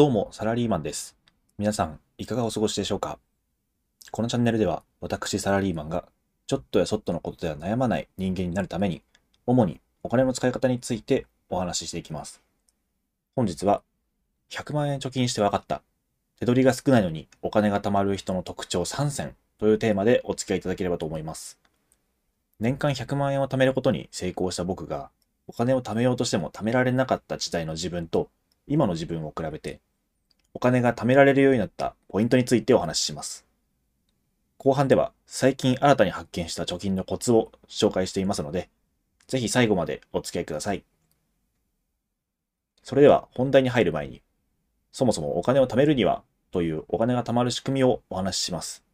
どうも、サラリーマンです。皆さん、いかがお過ごしでしょうか？このチャンネルでは、私サラリーマンが、ちょっとやそっとのことでは悩まない人間になるために、主にお金の使い方についてお話ししていきます。本日は、100万円貯金して分かった。手取りが少ないのにお金が貯まる人の特徴3選というテーマでお付き合いいただければと思います。年間100万円を貯めることに成功した僕が、お金を貯めようとしても貯められなかった時代の自分と、今の自分を比べて、お金が貯められるようになったポイントについてお話しします。後半では最近新たに発見した貯金のコツを紹介していますので、ぜひ最後までお付き合いください。それでは本題に入る前に、そもそもお金を貯めるにはというお金が貯まる仕組みをお話しします。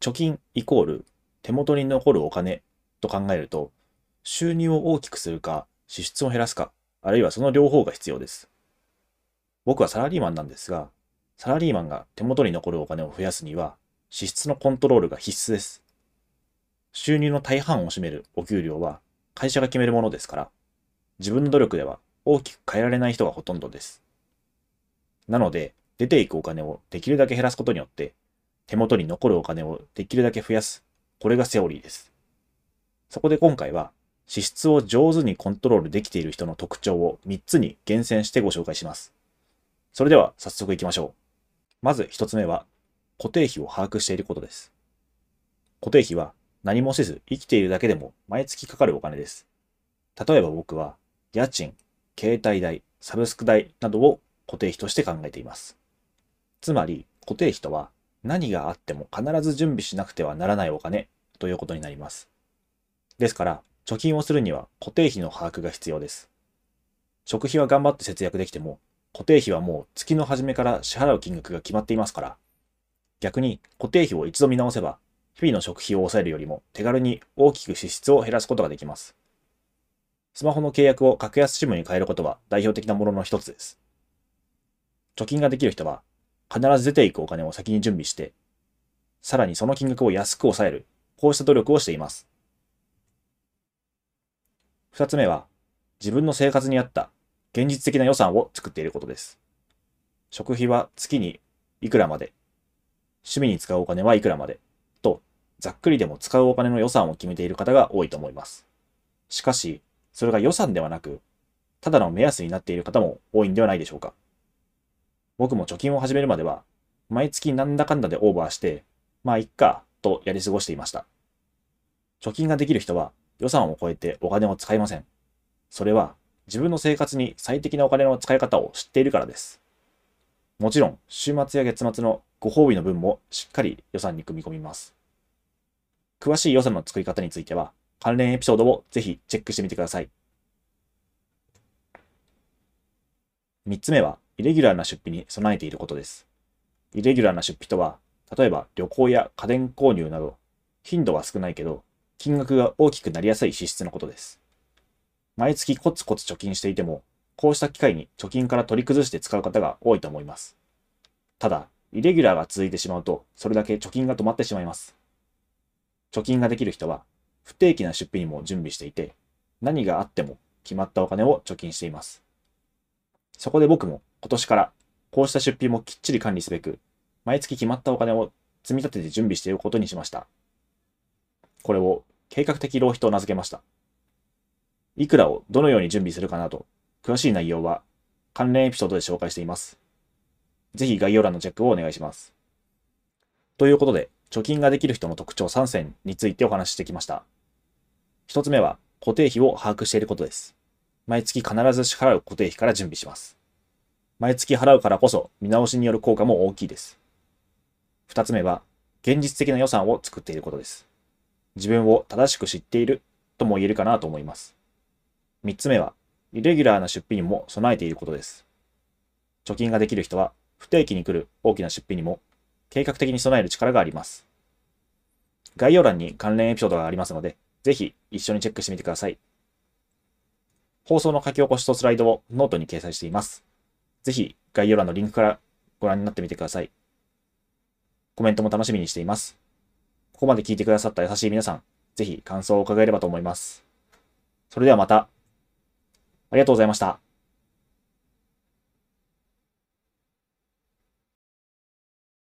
貯金イコール手元に残るお金と考えると、収入を大きくするか支出を減らすか、あるいはその両方が必要です。僕はサラリーマンなんですが、サラリーマンが手元に残るお金を増やすには、支出のコントロールが必須です。収入の大半を占めるお給料は会社が決めるものですから、自分の努力では大きく変えられない人がほとんどです。なので、出ていくお金をできるだけ減らすことによって、手元に残るお金をできるだけ増やす。これがセオリーです。そこで今回は、支出を上手にコントロールできている人の特徴を3つに厳選してご紹介します。それでは早速行きましょう。まず1つ目は、固定費を把握していることです。固定費は何もせず生きているだけでも毎月かかるお金です。例えば僕は、家賃、携帯代、サブスク代などを固定費として考えています。つまり、固定費とは何があっても必ず準備しなくてはならないお金ということになります。ですから、貯金をするには固定費の把握が必要です。食費は頑張って節約できても、固定費はもう月の初めから支払う金額が決まっていますから、逆に固定費を一度見直せば、日々の食費を抑えるよりも手軽に大きく支出を減らすことができます。スマホの契約を格安 SIM に変えることは代表的なものの一つです。貯金ができる人は、必ず出ていくお金を先に準備して、さらにその金額を安く抑える、こうした努力をしています。二つ目は、自分の生活に合った現実的な予算を作っていることです。食費は月にいくらまで、趣味に使うお金はいくらまで、と、ざっくりでも使うお金の予算を決めている方が多いと思います。しかし、それが予算ではなく、ただの目安になっている方も多いんではないでしょうか。僕も貯金を始めるまでは、毎月なんだかんだでオーバーして、まあ、いっか、とやり過ごしていました。貯金ができる人は予算を超えてお金を使いません。それは自分の生活に最適なお金の使い方を知っているからです。もちろん、週末や月末のご褒美の分もしっかり予算に組み込みます。詳しい予算の作り方については、関連エピソードをぜひチェックしてみてください。三つ目は、イレギュラーな出費に備えていることです。イレギュラーな出費とは、例えば旅行や家電購入など、頻度は少ないけど、金額が大きくなりやすい支出のことです。毎月コツコツ貯金していても、こうした機会に貯金から取り崩して使う方が多いと思います。ただ、イレギュラーが続いてしまうと、それだけ貯金が止まってしまいます。貯金ができる人は、不定期な出費にも準備していて、何があっても決まったお金を貯金しています。そこで僕も今年から、こうした出費もきっちり管理すべく、毎月決まったお金を積み立てて準備していることにしました。これを計画的浪費と名付けました。いくらをどのように準備するかなど、詳しい内容は関連エピソードで紹介しています。ぜひ概要欄のチェックをお願いします。ということで、貯金ができる人の特徴3選についてお話ししてきました。1つ目は、固定費を把握していることです。毎月必ず支払う固定費から準備します。毎月払うからこそ見直しによる効果も大きいです。2つ目は、現実的な予算を作っていることです。自分を正しく知っているとも言えるかなと思います。3つ目は、イレギュラーな出費にも備えていることです。貯金ができる人は、不定期に来る大きな出費にも、計画的に備える力があります。概要欄に関連エピソードがありますので、ぜひ一緒にチェックしてみてください。放送の書き起こしとスライドをノートに掲載しています。ぜひ概要欄のリンクからご覧になってみてください。コメントも楽しみにしています。ここまで聞いてくださった優しい皆さん、ぜひ感想を伺えればと思います。それではまた。ありがとうございました。